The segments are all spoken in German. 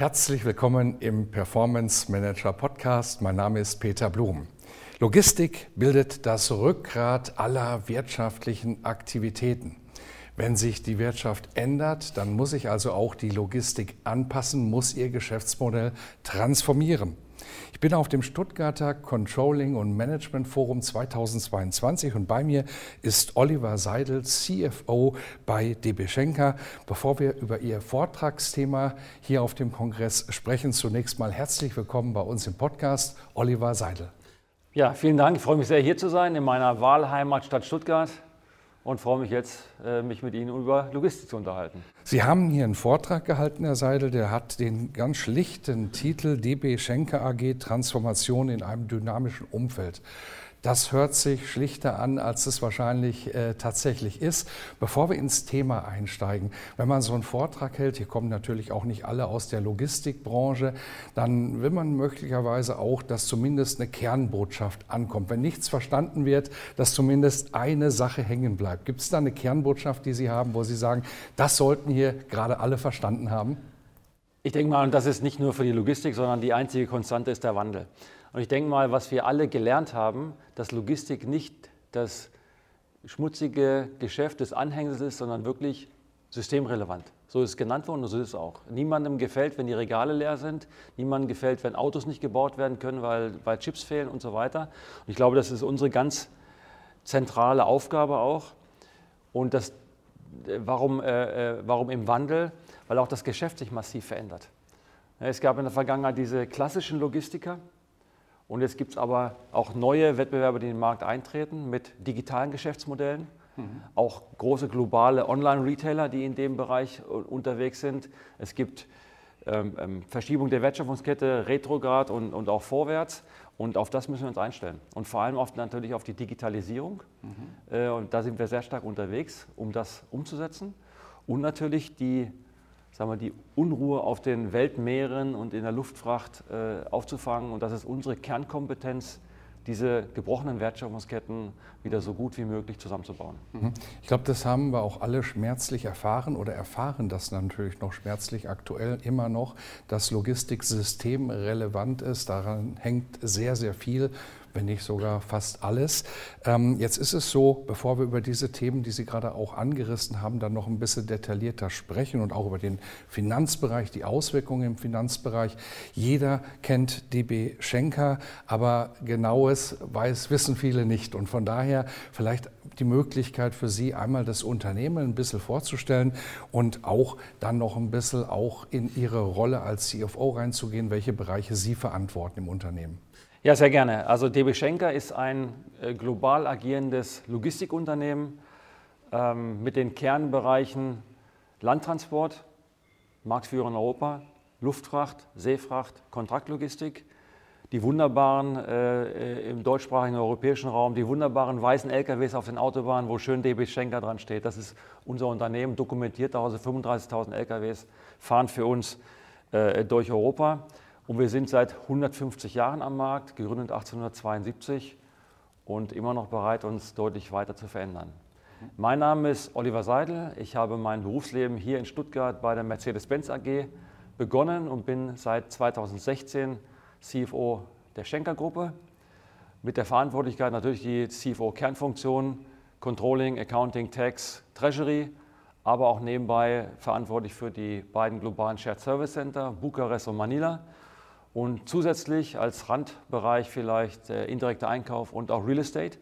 Herzlich willkommen im Performance Manager Podcast. Mein Name ist Peter Blum. Logistik bildet das Rückgrat aller wirtschaftlichen Aktivitäten. Wenn sich die Wirtschaft ändert, dann muss sich also auch die Logistik anpassen, muss ihr Geschäftsmodell transformieren. Ich bin auf dem Stuttgarter Controlling und Management Forum 2022 und bei mir ist Oliver Seidel, CFO bei DB Schenker. Bevor wir über Ihr Vortragsthema hier auf dem Kongress sprechen, zunächst mal herzlich willkommen bei uns im Podcast, Oliver Seidel. Ja, vielen Dank. Ich freue mich sehr, hier zu sein in meiner Wahlheimatstadt Stuttgart und freue mich jetzt, äh, mich mit Ihnen über Logistik zu unterhalten. Sie haben hier einen Vortrag gehalten, Herr Seidel, der hat den ganz schlichten Titel DB Schenker AG Transformation in einem dynamischen Umfeld. Das hört sich schlichter an, als es wahrscheinlich äh, tatsächlich ist. Bevor wir ins Thema einsteigen, wenn man so einen Vortrag hält, hier kommen natürlich auch nicht alle aus der Logistikbranche, dann will man möglicherweise auch, dass zumindest eine Kernbotschaft ankommt. Wenn nichts verstanden wird, dass zumindest eine Sache hängen bleibt. Gibt es da eine Kernbotschaft, die Sie haben, wo Sie sagen, das sollten hier gerade alle verstanden haben? Ich denke mal, und das ist nicht nur für die Logistik, sondern die einzige Konstante ist der Wandel. Und ich denke mal, was wir alle gelernt haben, dass Logistik nicht das schmutzige Geschäft des Anhängsels ist, sondern wirklich systemrelevant. So ist es genannt worden und so ist es auch. Niemandem gefällt, wenn die Regale leer sind. Niemandem gefällt, wenn Autos nicht gebaut werden können, weil, weil Chips fehlen und so weiter. Und ich glaube, das ist unsere ganz zentrale Aufgabe auch. Und das, warum, äh, äh warum im Wandel? Weil auch das Geschäft sich massiv verändert. Es gab in der Vergangenheit diese klassischen Logistiker, und jetzt gibt es aber auch neue Wettbewerber, die in den Markt eintreten mit digitalen Geschäftsmodellen. Mhm. Auch große globale Online-Retailer, die in dem Bereich unterwegs sind. Es gibt ähm, ähm, Verschiebung der Wertschöpfungskette retrograd und, und auch vorwärts. Und auf das müssen wir uns einstellen. Und vor allem oft natürlich auf die Digitalisierung. Mhm. Äh, und da sind wir sehr stark unterwegs, um das umzusetzen. Und natürlich die sagen wir, die Unruhe auf den Weltmeeren und in der Luftfracht äh, aufzufangen. Und das ist unsere Kernkompetenz, diese gebrochenen Wertschöpfungsketten wieder so gut wie möglich zusammenzubauen. Mhm. Ich glaube, das haben wir auch alle schmerzlich erfahren oder erfahren das natürlich noch schmerzlich aktuell immer noch, dass Logistiksystem relevant ist. Daran hängt sehr, sehr viel wenn nicht sogar fast alles. Ähm, jetzt ist es so, bevor wir über diese Themen, die Sie gerade auch angerissen haben, dann noch ein bisschen detaillierter sprechen und auch über den Finanzbereich, die Auswirkungen im Finanzbereich. Jeder kennt DB Schenker, aber genaues weiß, wissen viele nicht. Und von daher vielleicht die Möglichkeit für Sie, einmal das Unternehmen ein bisschen vorzustellen und auch dann noch ein bisschen auch in Ihre Rolle als CFO reinzugehen, welche Bereiche Sie verantworten im Unternehmen. Ja, sehr gerne. Also DB Schenker ist ein äh, global agierendes Logistikunternehmen ähm, mit den Kernbereichen Landtransport, Marktführer in Europa, Luftfracht, Seefracht, Kontraktlogistik, die wunderbaren äh, im deutschsprachigen europäischen Raum, die wunderbaren weißen LKWs auf den Autobahnen, wo schön DB Schenker dran steht. Das ist unser Unternehmen, dokumentiert also 35.000 LKWs fahren für uns äh, durch Europa. Und wir sind seit 150 Jahren am Markt, gegründet 1872 und immer noch bereit, uns deutlich weiter zu verändern. Mein Name ist Oliver Seidel. Ich habe mein Berufsleben hier in Stuttgart bei der Mercedes-Benz AG begonnen und bin seit 2016 CFO der Schenker-Gruppe mit der Verantwortlichkeit natürlich die CFO-Kernfunktion, Controlling, Accounting, Tax, Treasury, aber auch nebenbei verantwortlich für die beiden globalen Shared Service Center, Bukarest und Manila und zusätzlich als Randbereich vielleicht äh, indirekter Einkauf und auch Real Estate.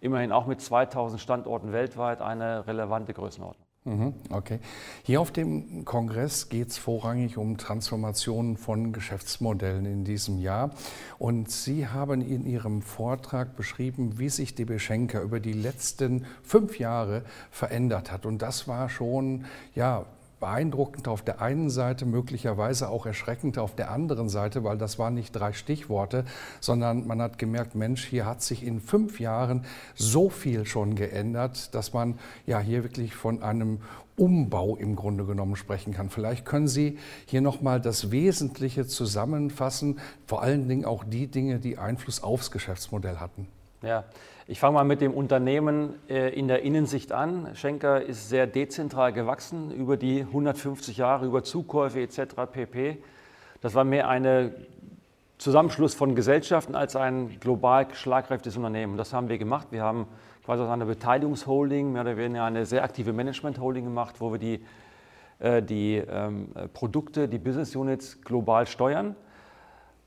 Immerhin auch mit 2000 Standorten weltweit eine relevante Größenordnung. Mhm, okay. Hier auf dem Kongress geht es vorrangig um Transformationen von Geschäftsmodellen in diesem Jahr. Und Sie haben in Ihrem Vortrag beschrieben, wie sich DB Schenker über die letzten fünf Jahre verändert hat. Und das war schon, ja, beeindruckend auf der einen Seite, möglicherweise auch erschreckend auf der anderen Seite, weil das waren nicht drei Stichworte, sondern man hat gemerkt, Mensch, hier hat sich in fünf Jahren so viel schon geändert, dass man ja hier wirklich von einem Umbau im Grunde genommen sprechen kann. Vielleicht können Sie hier nochmal das Wesentliche zusammenfassen, vor allen Dingen auch die Dinge, die Einfluss aufs Geschäftsmodell hatten. Ja, ich fange mal mit dem Unternehmen äh, in der Innensicht an. Schenker ist sehr dezentral gewachsen über die 150 Jahre, über Zukäufe etc. pp. Das war mehr ein Zusammenschluss von Gesellschaften als ein global schlagkräftiges Unternehmen. Das haben wir gemacht. Wir haben quasi aus einer Beteiligungsholding, mehr oder weniger eine sehr aktive Management-Holding gemacht, wo wir die, äh, die ähm, Produkte, die Business Units global steuern.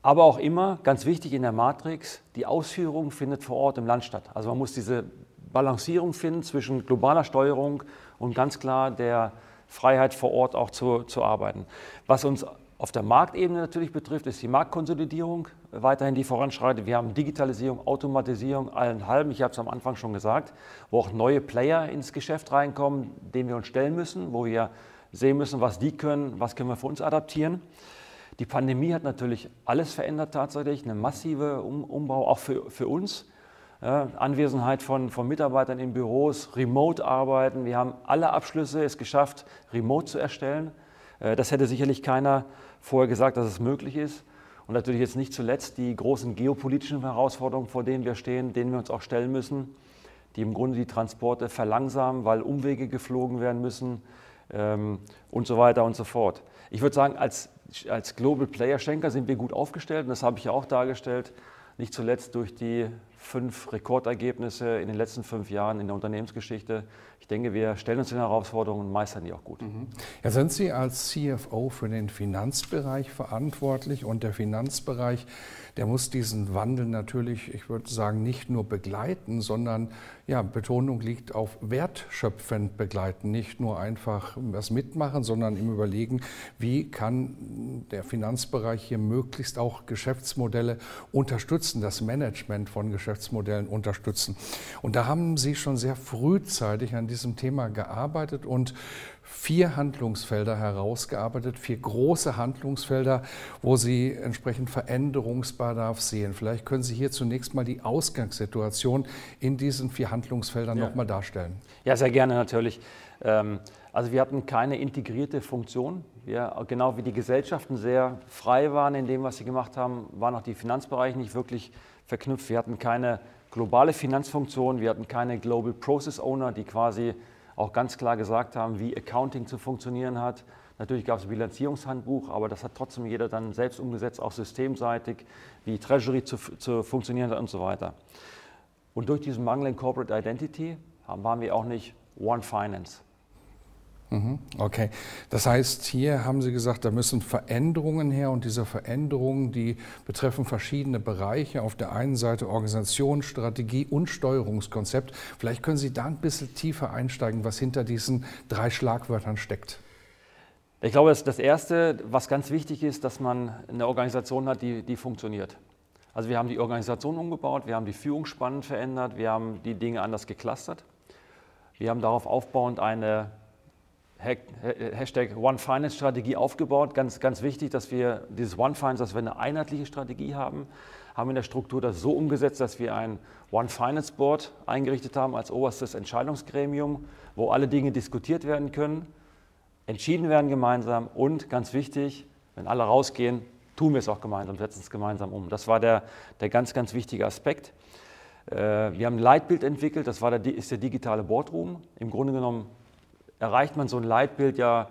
Aber auch immer, ganz wichtig in der Matrix, die Ausführung findet vor Ort im Land statt. Also man muss diese Balancierung finden zwischen globaler Steuerung und ganz klar der Freiheit vor Ort auch zu, zu arbeiten. Was uns auf der Marktebene natürlich betrifft, ist die Marktkonsolidierung weiterhin, die voranschreitet. Wir haben Digitalisierung, Automatisierung, allen halben, ich habe es am Anfang schon gesagt, wo auch neue Player ins Geschäft reinkommen, denen wir uns stellen müssen, wo wir sehen müssen, was die können, was können wir für uns adaptieren. Die Pandemie hat natürlich alles verändert tatsächlich, eine massive um Umbau auch für, für uns. Ja, Anwesenheit von, von Mitarbeitern in Büros, Remote-Arbeiten. Wir haben alle Abschlüsse es geschafft, Remote zu erstellen. Äh, das hätte sicherlich keiner vorher gesagt, dass es möglich ist. Und natürlich jetzt nicht zuletzt die großen geopolitischen Herausforderungen, vor denen wir stehen, denen wir uns auch stellen müssen, die im Grunde die Transporte verlangsamen, weil Umwege geflogen werden müssen ähm, und so weiter und so fort. Ich würde sagen, als als Global Player Schenker sind wir gut aufgestellt und das habe ich ja auch dargestellt, nicht zuletzt durch die fünf Rekordergebnisse in den letzten fünf Jahren in der Unternehmensgeschichte. Ich denke, wir stellen uns den Herausforderungen und meistern die auch gut. Mhm. Ja, sind Sie als CFO für den Finanzbereich verantwortlich und der Finanzbereich der muss diesen Wandel natürlich, ich würde sagen, nicht nur begleiten, sondern ja, Betonung liegt auf wertschöpfend begleiten, nicht nur einfach was mitmachen, sondern im Überlegen, wie kann der Finanzbereich hier möglichst auch Geschäftsmodelle unterstützen, das Management von Geschäftsmodellen unterstützen. Und da haben Sie schon sehr frühzeitig an diesem Thema gearbeitet und vier Handlungsfelder herausgearbeitet, vier große Handlungsfelder, wo Sie entsprechend Veränderungsbedarf sehen. Vielleicht können Sie hier zunächst mal die Ausgangssituation in diesen vier Handlungsfeldern ja. nochmal darstellen. Ja, sehr gerne natürlich. Ähm, also wir hatten keine integrierte Funktion. Wir, genau wie die Gesellschaften sehr frei waren in dem, was sie gemacht haben, waren auch die Finanzbereiche nicht wirklich verknüpft. Wir hatten keine globale Finanzfunktion, wir hatten keine Global Process Owner, die quasi auch ganz klar gesagt haben, wie Accounting zu funktionieren hat. Natürlich gab es ein Bilanzierungshandbuch, aber das hat trotzdem jeder dann selbst umgesetzt, auch systemseitig, wie Treasury zu, zu funktionieren hat und so weiter. Und durch diesen Mangel in Corporate Identity waren wir auch nicht One Finance. Mhm, okay, das heißt, hier haben Sie gesagt, da müssen Veränderungen her und diese Veränderungen, die betreffen verschiedene Bereiche. Auf der einen Seite Organisation, Strategie und Steuerungskonzept. Vielleicht können Sie da ein bisschen tiefer einsteigen, was hinter diesen drei Schlagwörtern steckt. Ich glaube, das Erste, was ganz wichtig ist, dass man eine Organisation hat, die, die funktioniert. Also wir haben die Organisation umgebaut, wir haben die Führungsspannen verändert, wir haben die Dinge anders geclustert. Wir haben darauf aufbauend eine Hashtag One Finance Strategie aufgebaut. Ganz, ganz wichtig, dass wir dieses One Finance, dass wir eine einheitliche Strategie haben, haben in der Struktur das so umgesetzt, dass wir ein One Finance Board eingerichtet haben als oberstes Entscheidungsgremium, wo alle Dinge diskutiert werden können, entschieden werden gemeinsam und ganz wichtig, wenn alle rausgehen, tun wir es auch gemeinsam, setzen es gemeinsam um. Das war der, der ganz, ganz wichtige Aspekt. Äh, wir haben ein Leitbild entwickelt, das war der, ist der digitale Boardroom. Im Grunde genommen erreicht man so ein Leitbild ja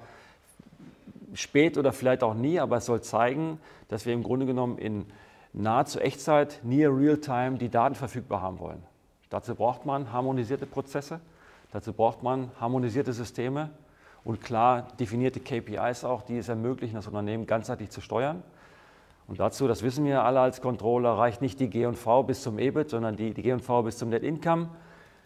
spät oder vielleicht auch nie, aber es soll zeigen, dass wir im Grunde genommen in nahezu Echtzeit, near real-time, die Daten verfügbar haben wollen. Dazu braucht man harmonisierte Prozesse, dazu braucht man harmonisierte Systeme und klar definierte KPIs auch, die es ermöglichen, das Unternehmen ganzheitlich zu steuern. Und dazu, das wissen wir alle als Controller, reicht nicht die G&V bis zum EBIT, sondern die, die G&V bis zum Net Income,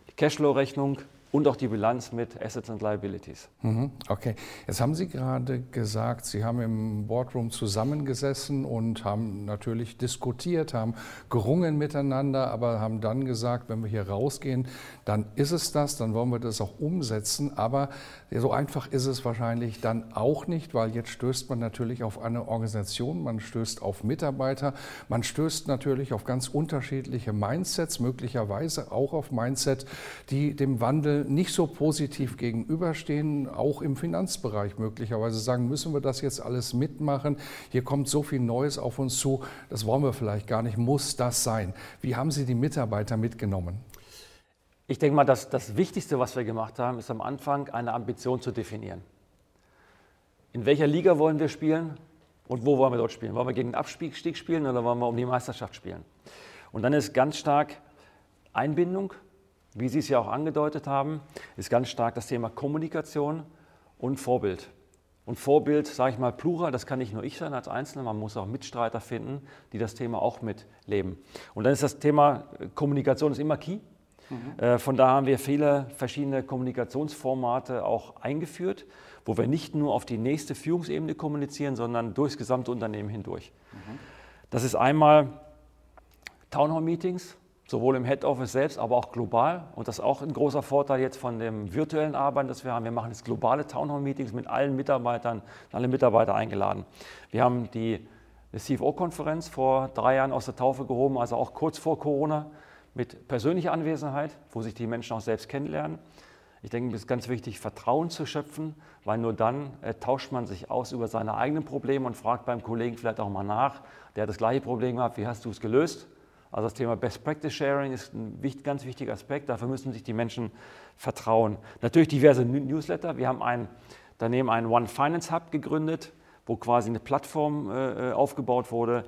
die Cashflow-Rechnung, und auch die Bilanz mit Assets und Liabilities. Mhm, okay, jetzt haben Sie gerade gesagt, Sie haben im Boardroom zusammengesessen und haben natürlich diskutiert, haben gerungen miteinander, aber haben dann gesagt, wenn wir hier rausgehen, dann ist es das, dann wollen wir das auch umsetzen. Aber so einfach ist es wahrscheinlich dann auch nicht, weil jetzt stößt man natürlich auf eine Organisation, man stößt auf Mitarbeiter, man stößt natürlich auf ganz unterschiedliche Mindsets, möglicherweise auch auf Mindset, die dem Wandel nicht so positiv gegenüberstehen, auch im Finanzbereich möglicherweise sagen, müssen wir das jetzt alles mitmachen? Hier kommt so viel Neues auf uns zu, das wollen wir vielleicht gar nicht, muss das sein? Wie haben Sie die Mitarbeiter mitgenommen? Ich denke mal, dass das Wichtigste, was wir gemacht haben, ist am Anfang eine Ambition zu definieren. In welcher Liga wollen wir spielen und wo wollen wir dort spielen? Wollen wir gegen den Abstieg spielen oder wollen wir um die Meisterschaft spielen? Und dann ist ganz stark Einbindung, wie Sie es ja auch angedeutet haben, ist ganz stark das Thema Kommunikation und Vorbild. Und Vorbild, sage ich mal, plural, das kann nicht nur ich sein als Einzelner, man muss auch Mitstreiter finden, die das Thema auch mitleben. Und dann ist das Thema Kommunikation ist immer key. Mhm. Äh, von da haben wir viele verschiedene Kommunikationsformate auch eingeführt, wo wir nicht nur auf die nächste Führungsebene kommunizieren, sondern durchs gesamte Unternehmen hindurch. Mhm. Das ist einmal Townhall-Meetings, sowohl im Head Office selbst, aber auch global. Und das ist auch ein großer Vorteil jetzt von dem virtuellen Arbeiten, das wir haben. Wir machen jetzt globale Townhall-Meetings mit allen Mitarbeitern, alle Mitarbeiter eingeladen. Wir haben die CFO-Konferenz vor drei Jahren aus der Taufe gehoben, also auch kurz vor Corona, mit persönlicher Anwesenheit, wo sich die Menschen auch selbst kennenlernen. Ich denke, es ist ganz wichtig, Vertrauen zu schöpfen, weil nur dann äh, tauscht man sich aus über seine eigenen Probleme und fragt beim Kollegen vielleicht auch mal nach, der hat das gleiche Problem gehabt, wie hast du es gelöst? Also das Thema Best Practice Sharing ist ein ganz wichtiger Aspekt. Dafür müssen sich die Menschen vertrauen. Natürlich diverse Newsletter. Wir haben ein, daneben einen One Finance Hub gegründet, wo quasi eine Plattform äh, äh, aufgebaut wurde,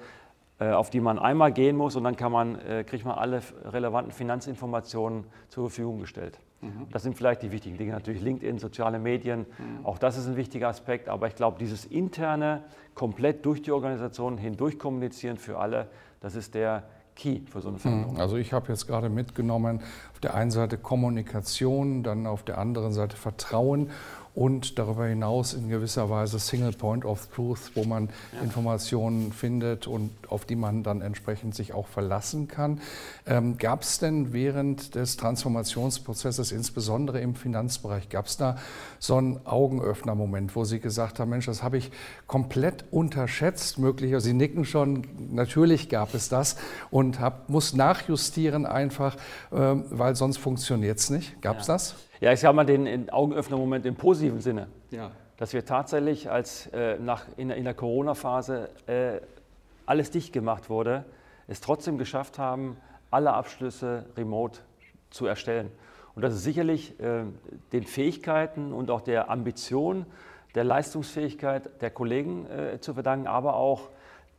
äh, auf die man einmal gehen muss und dann kann man, äh, kriegt man alle relevanten Finanzinformationen zur Verfügung gestellt. Mhm. Das sind vielleicht die wichtigen Dinge. Natürlich LinkedIn, soziale Medien, mhm. auch das ist ein wichtiger Aspekt. Aber ich glaube, dieses interne, komplett durch die Organisation hindurch kommunizieren für alle, das ist der Key für so eine Veränderung? Also ich habe jetzt gerade mitgenommen, auf der einen Seite Kommunikation, dann auf der anderen Seite Vertrauen und darüber hinaus in gewisser Weise Single Point of Truth, wo man ja. Informationen findet und auf die man dann entsprechend sich auch verlassen kann. Ähm, gab es denn während des Transformationsprozesses, insbesondere im Finanzbereich, gab es da so einen Augenöffner-Moment, wo Sie gesagt haben, Mensch, das habe ich komplett unterschätzt, möglicherweise, Sie nicken schon, natürlich gab es das und hab, muss nachjustieren einfach, ähm, weil sonst funktioniert es nicht. Gab es ja. das? Ja, ich sage mal den Augenöffner-Moment im positiven Sinne. Ja. Dass wir tatsächlich, als äh, nach, in, in der Corona-Phase äh, alles dicht gemacht wurde, es trotzdem geschafft haben, alle Abschlüsse remote zu erstellen. Und das ist sicherlich äh, den Fähigkeiten und auch der Ambition, der Leistungsfähigkeit der Kollegen äh, zu verdanken, aber auch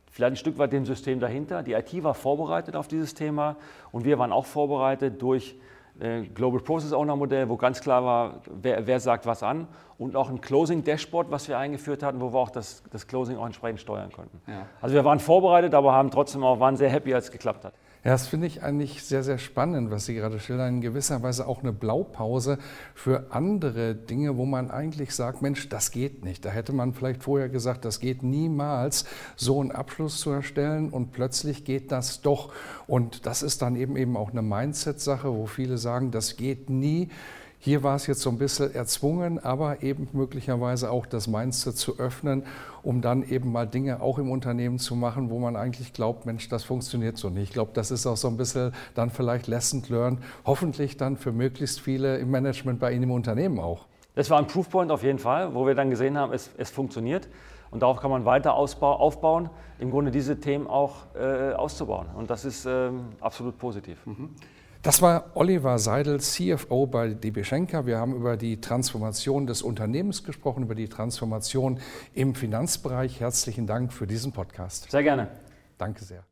vielleicht ein Stück weit dem System dahinter. Die IT war vorbereitet auf dieses Thema und wir waren auch vorbereitet durch Global Process Owner Modell, wo ganz klar war, wer, wer, sagt was an und auch ein Closing Dashboard, was wir eingeführt hatten, wo wir auch das, das Closing auch entsprechend steuern konnten. Ja. Also wir waren vorbereitet, aber haben trotzdem auch, waren sehr happy, als es geklappt hat. Ja, das finde ich eigentlich sehr, sehr spannend, was Sie gerade schildern. In gewisser Weise auch eine Blaupause für andere Dinge, wo man eigentlich sagt, Mensch, das geht nicht. Da hätte man vielleicht vorher gesagt, das geht niemals, so einen Abschluss zu erstellen und plötzlich geht das doch. Und das ist dann eben eben auch eine Mindset-Sache, wo viele sagen, das geht nie. Hier war es jetzt so ein bisschen erzwungen, aber eben möglicherweise auch das Mindset zu öffnen, um dann eben mal Dinge auch im Unternehmen zu machen, wo man eigentlich glaubt, Mensch, das funktioniert so nicht. Ich glaube, das ist auch so ein bisschen dann vielleicht Lesson learned, hoffentlich dann für möglichst viele im Management bei Ihnen im Unternehmen auch. Das war ein Proofpoint auf jeden Fall, wo wir dann gesehen haben, es, es funktioniert. Und darauf kann man weiter ausbau, aufbauen, im Grunde diese Themen auch äh, auszubauen. Und das ist ähm, absolut positiv. Mhm. Das war Oliver Seidel, CFO bei DB Schenker. Wir haben über die Transformation des Unternehmens gesprochen, über die Transformation im Finanzbereich. Herzlichen Dank für diesen Podcast. Sehr gerne. Danke sehr.